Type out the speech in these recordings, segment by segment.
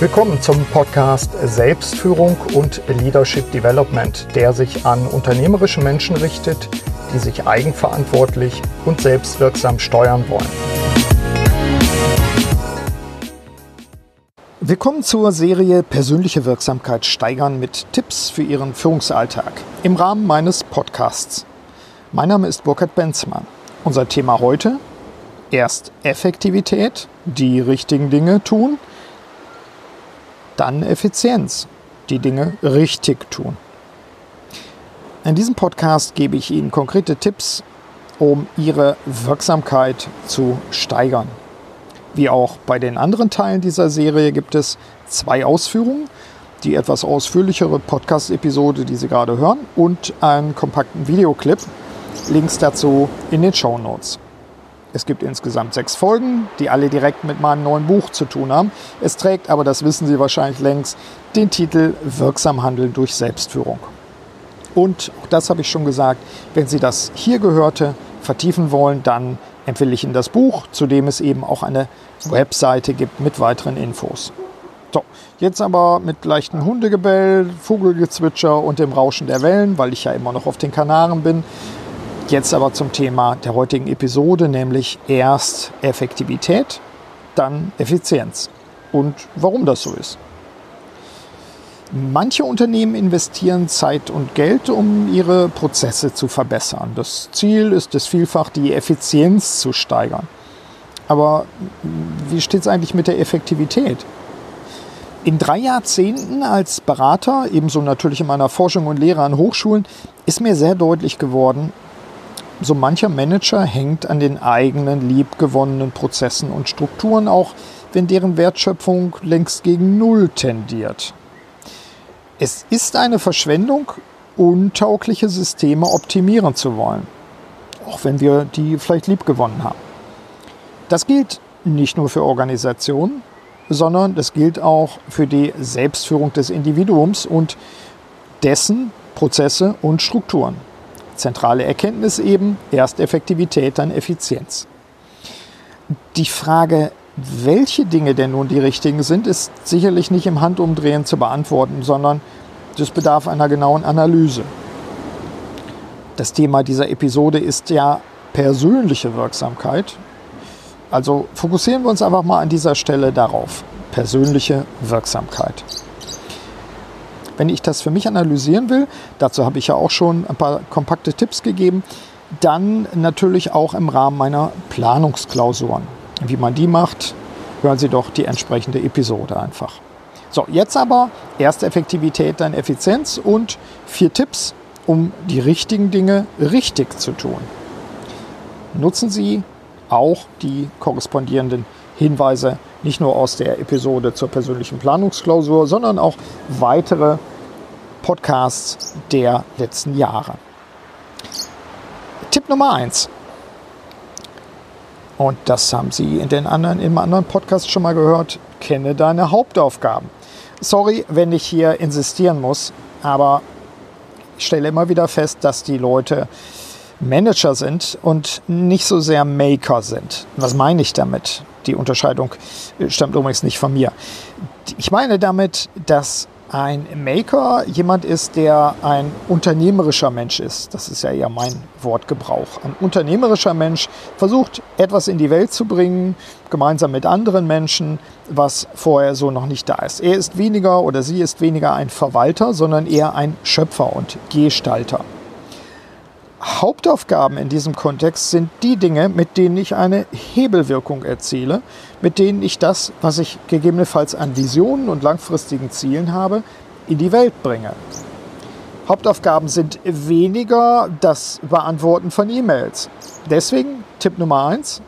Willkommen zum Podcast Selbstführung und Leadership Development, der sich an unternehmerische Menschen richtet, die sich eigenverantwortlich und selbstwirksam steuern wollen. Willkommen zur Serie Persönliche Wirksamkeit steigern mit Tipps für Ihren Führungsalltag im Rahmen meines Podcasts. Mein Name ist Burkhard Benzmann. Unser Thema heute erst Effektivität, die richtigen Dinge tun dann Effizienz, die Dinge richtig tun. In diesem Podcast gebe ich Ihnen konkrete Tipps, um Ihre Wirksamkeit zu steigern. Wie auch bei den anderen Teilen dieser Serie gibt es zwei Ausführungen, die etwas ausführlichere Podcast-Episode, die Sie gerade hören, und einen kompakten Videoclip. Links dazu in den Show Notes. Es gibt insgesamt sechs Folgen, die alle direkt mit meinem neuen Buch zu tun haben. Es trägt aber, das wissen Sie wahrscheinlich längst, den Titel Wirksam Handeln durch Selbstführung. Und auch das habe ich schon gesagt, wenn Sie das hier Gehörte vertiefen wollen, dann empfehle ich Ihnen das Buch, zu dem es eben auch eine Webseite gibt mit weiteren Infos. So, jetzt aber mit leichtem Hundegebell, Vogelgezwitscher und dem Rauschen der Wellen, weil ich ja immer noch auf den Kanaren bin, Jetzt aber zum Thema der heutigen Episode, nämlich erst Effektivität, dann Effizienz und warum das so ist. Manche Unternehmen investieren Zeit und Geld, um ihre Prozesse zu verbessern. Das Ziel ist es vielfach, die Effizienz zu steigern. Aber wie steht es eigentlich mit der Effektivität? In drei Jahrzehnten als Berater, ebenso natürlich in meiner Forschung und Lehre an Hochschulen, ist mir sehr deutlich geworden, so mancher Manager hängt an den eigenen liebgewonnenen Prozessen und Strukturen, auch wenn deren Wertschöpfung längst gegen Null tendiert. Es ist eine Verschwendung, untaugliche Systeme optimieren zu wollen, auch wenn wir die vielleicht liebgewonnen haben. Das gilt nicht nur für Organisationen, sondern das gilt auch für die Selbstführung des Individuums und dessen Prozesse und Strukturen. Zentrale Erkenntnis eben, erst Effektivität, dann Effizienz. Die Frage, welche Dinge denn nun die richtigen sind, ist sicherlich nicht im Handumdrehen zu beantworten, sondern das bedarf einer genauen Analyse. Das Thema dieser Episode ist ja persönliche Wirksamkeit. Also fokussieren wir uns einfach mal an dieser Stelle darauf. Persönliche Wirksamkeit. Wenn ich das für mich analysieren will, dazu habe ich ja auch schon ein paar kompakte Tipps gegeben, dann natürlich auch im Rahmen meiner Planungsklausuren. Wie man die macht, hören Sie doch die entsprechende Episode einfach. So, jetzt aber erst Effektivität, dann Effizienz und vier Tipps, um die richtigen Dinge richtig zu tun. Nutzen Sie auch die korrespondierenden Hinweise nicht nur aus der Episode zur persönlichen Planungsklausur, sondern auch weitere Podcasts der letzten Jahre. Tipp Nummer eins. Und das haben Sie in den anderen, im anderen Podcast schon mal gehört. Kenne deine Hauptaufgaben. Sorry, wenn ich hier insistieren muss, aber ich stelle immer wieder fest, dass die Leute Manager sind und nicht so sehr Maker sind. Was meine ich damit? Die Unterscheidung stammt übrigens nicht von mir. Ich meine damit, dass ein Maker jemand ist, der ein unternehmerischer Mensch ist. Das ist ja eher mein Wortgebrauch. Ein unternehmerischer Mensch versucht etwas in die Welt zu bringen, gemeinsam mit anderen Menschen, was vorher so noch nicht da ist. Er ist weniger oder sie ist weniger ein Verwalter, sondern eher ein Schöpfer und Gestalter. Hauptaufgaben in diesem Kontext sind die Dinge, mit denen ich eine Hebelwirkung erziele, mit denen ich das, was ich gegebenenfalls an Visionen und langfristigen Zielen habe, in die Welt bringe. Hauptaufgaben sind weniger das Beantworten von E-Mails. Deswegen Tipp Nummer eins: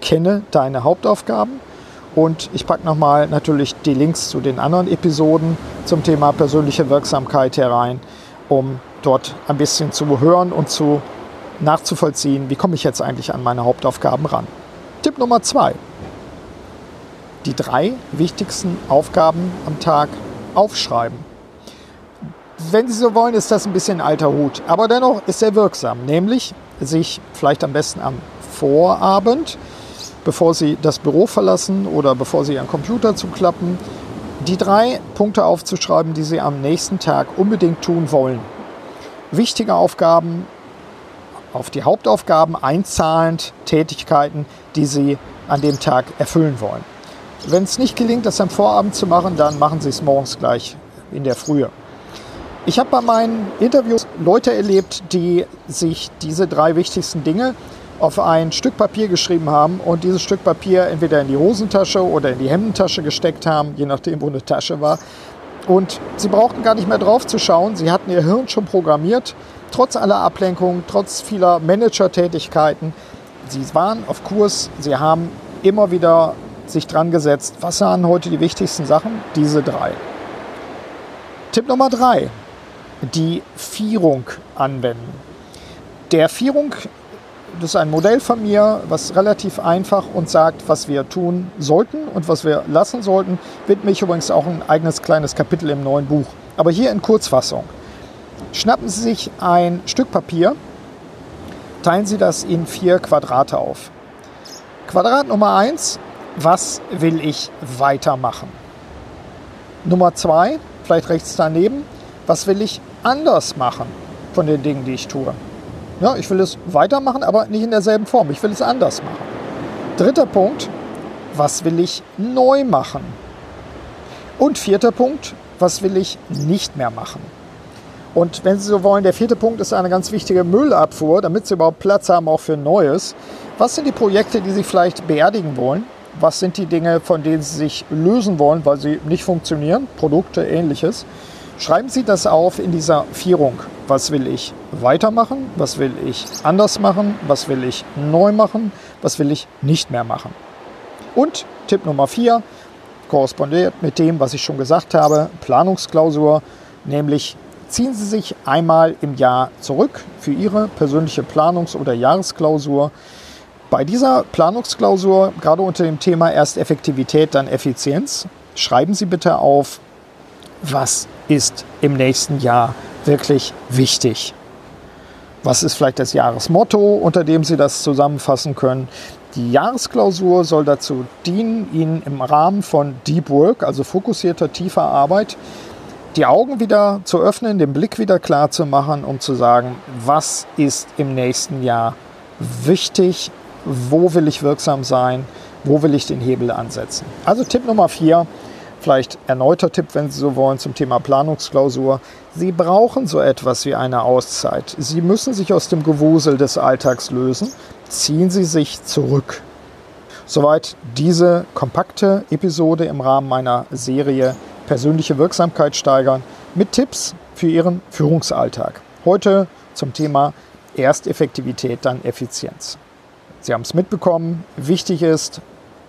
kenne deine Hauptaufgaben. Und ich packe nochmal natürlich die Links zu den anderen Episoden zum Thema persönliche Wirksamkeit herein, um dort ein bisschen zu hören und zu nachzuvollziehen, wie komme ich jetzt eigentlich an meine Hauptaufgaben ran. Tipp Nummer zwei. Die drei wichtigsten Aufgaben am Tag aufschreiben. Wenn Sie so wollen, ist das ein bisschen alter Hut, aber dennoch ist er wirksam, nämlich sich vielleicht am besten am Vorabend, bevor Sie das Büro verlassen oder bevor Sie Ihren Computer zuklappen, die drei Punkte aufzuschreiben, die Sie am nächsten Tag unbedingt tun wollen. Wichtige Aufgaben auf die Hauptaufgaben einzahlend, Tätigkeiten, die Sie an dem Tag erfüllen wollen. Wenn es nicht gelingt, das am Vorabend zu machen, dann machen Sie es morgens gleich in der Frühe. Ich habe bei meinen Interviews Leute erlebt, die sich diese drei wichtigsten Dinge auf ein Stück Papier geschrieben haben und dieses Stück Papier entweder in die Hosentasche oder in die Hemdentasche gesteckt haben, je nachdem, wo eine Tasche war. Und sie brauchten gar nicht mehr drauf zu schauen. Sie hatten ihr Hirn schon programmiert, trotz aller Ablenkungen, trotz vieler Manager-Tätigkeiten. Sie waren auf Kurs, sie haben immer wieder sich dran gesetzt. Was waren heute die wichtigsten Sachen? Diese drei. Tipp Nummer drei, die Vierung anwenden. Der Vierung das ist ein Modell von mir, was relativ einfach und sagt, was wir tun sollten und was wir lassen sollten. Widme ich übrigens auch ein eigenes kleines Kapitel im neuen Buch. Aber hier in Kurzfassung. Schnappen Sie sich ein Stück Papier, teilen Sie das in vier Quadrate auf. Quadrat Nummer eins: was will ich weitermachen? Nummer zwei, vielleicht rechts daneben, was will ich anders machen von den Dingen, die ich tue? Ja, ich will es weitermachen, aber nicht in derselben Form. Ich will es anders machen. Dritter Punkt, was will ich neu machen? Und vierter Punkt, was will ich nicht mehr machen? Und wenn Sie so wollen, der vierte Punkt ist eine ganz wichtige Müllabfuhr, damit Sie überhaupt Platz haben auch für Neues. Was sind die Projekte, die Sie vielleicht beerdigen wollen? Was sind die Dinge, von denen Sie sich lösen wollen, weil sie nicht funktionieren? Produkte, ähnliches. Schreiben Sie das auf in dieser Vierung. Was will ich weitermachen? Was will ich anders machen? Was will ich neu machen? Was will ich nicht mehr machen? Und Tipp Nummer vier korrespondiert mit dem, was ich schon gesagt habe, Planungsklausur, nämlich ziehen Sie sich einmal im Jahr zurück für Ihre persönliche Planungs- oder Jahresklausur. Bei dieser Planungsklausur, gerade unter dem Thema erst Effektivität, dann Effizienz, schreiben Sie bitte auf, was ist im nächsten Jahr wirklich wichtig? Was ist vielleicht das Jahresmotto, unter dem Sie das zusammenfassen können? Die Jahresklausur soll dazu dienen, Ihnen im Rahmen von Deep Work, also fokussierter, tiefer Arbeit, die Augen wieder zu öffnen, den Blick wieder klar zu machen, um zu sagen, was ist im nächsten Jahr wichtig, wo will ich wirksam sein, wo will ich den Hebel ansetzen. Also Tipp Nummer vier, Vielleicht erneuter Tipp, wenn Sie so wollen, zum Thema Planungsklausur. Sie brauchen so etwas wie eine Auszeit. Sie müssen sich aus dem Gewusel des Alltags lösen. Ziehen Sie sich zurück. Soweit diese kompakte Episode im Rahmen meiner Serie Persönliche Wirksamkeit steigern mit Tipps für Ihren Führungsalltag. Heute zum Thema erst Effektivität, dann Effizienz. Sie haben es mitbekommen. Wichtig ist,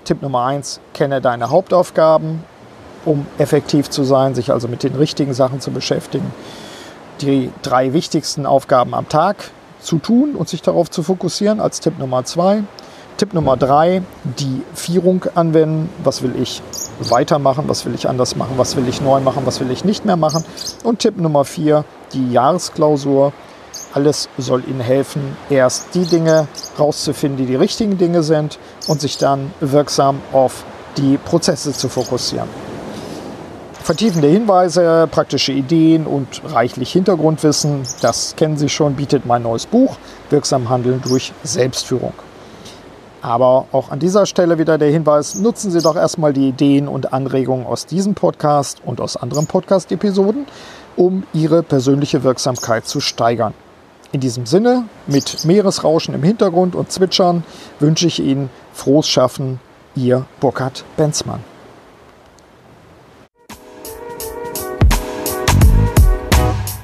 Tipp Nummer eins: kenne deine Hauptaufgaben, um effektiv zu sein, sich also mit den richtigen Sachen zu beschäftigen, die drei wichtigsten Aufgaben am Tag zu tun und sich darauf zu fokussieren als Tipp Nummer zwei. Tipp Nummer drei, die Vierung anwenden. Was will ich weitermachen? Was will ich anders machen? Was will ich neu machen? Was will ich nicht mehr machen? Und Tipp Nummer vier, die Jahresklausur. Alles soll Ihnen helfen, erst die Dinge rauszufinden, die die richtigen Dinge sind und sich dann wirksam auf die Prozesse zu fokussieren. Vertiefende Hinweise, praktische Ideen und reichlich Hintergrundwissen, das kennen Sie schon, bietet mein neues Buch Wirksam Handeln durch Selbstführung. Aber auch an dieser Stelle wieder der Hinweis, nutzen Sie doch erstmal die Ideen und Anregungen aus diesem Podcast und aus anderen Podcast-Episoden, um Ihre persönliche Wirksamkeit zu steigern. In diesem Sinne, mit Meeresrauschen im Hintergrund und Zwitschern wünsche ich Ihnen frohes Schaffen, Ihr Burkhard Benzmann.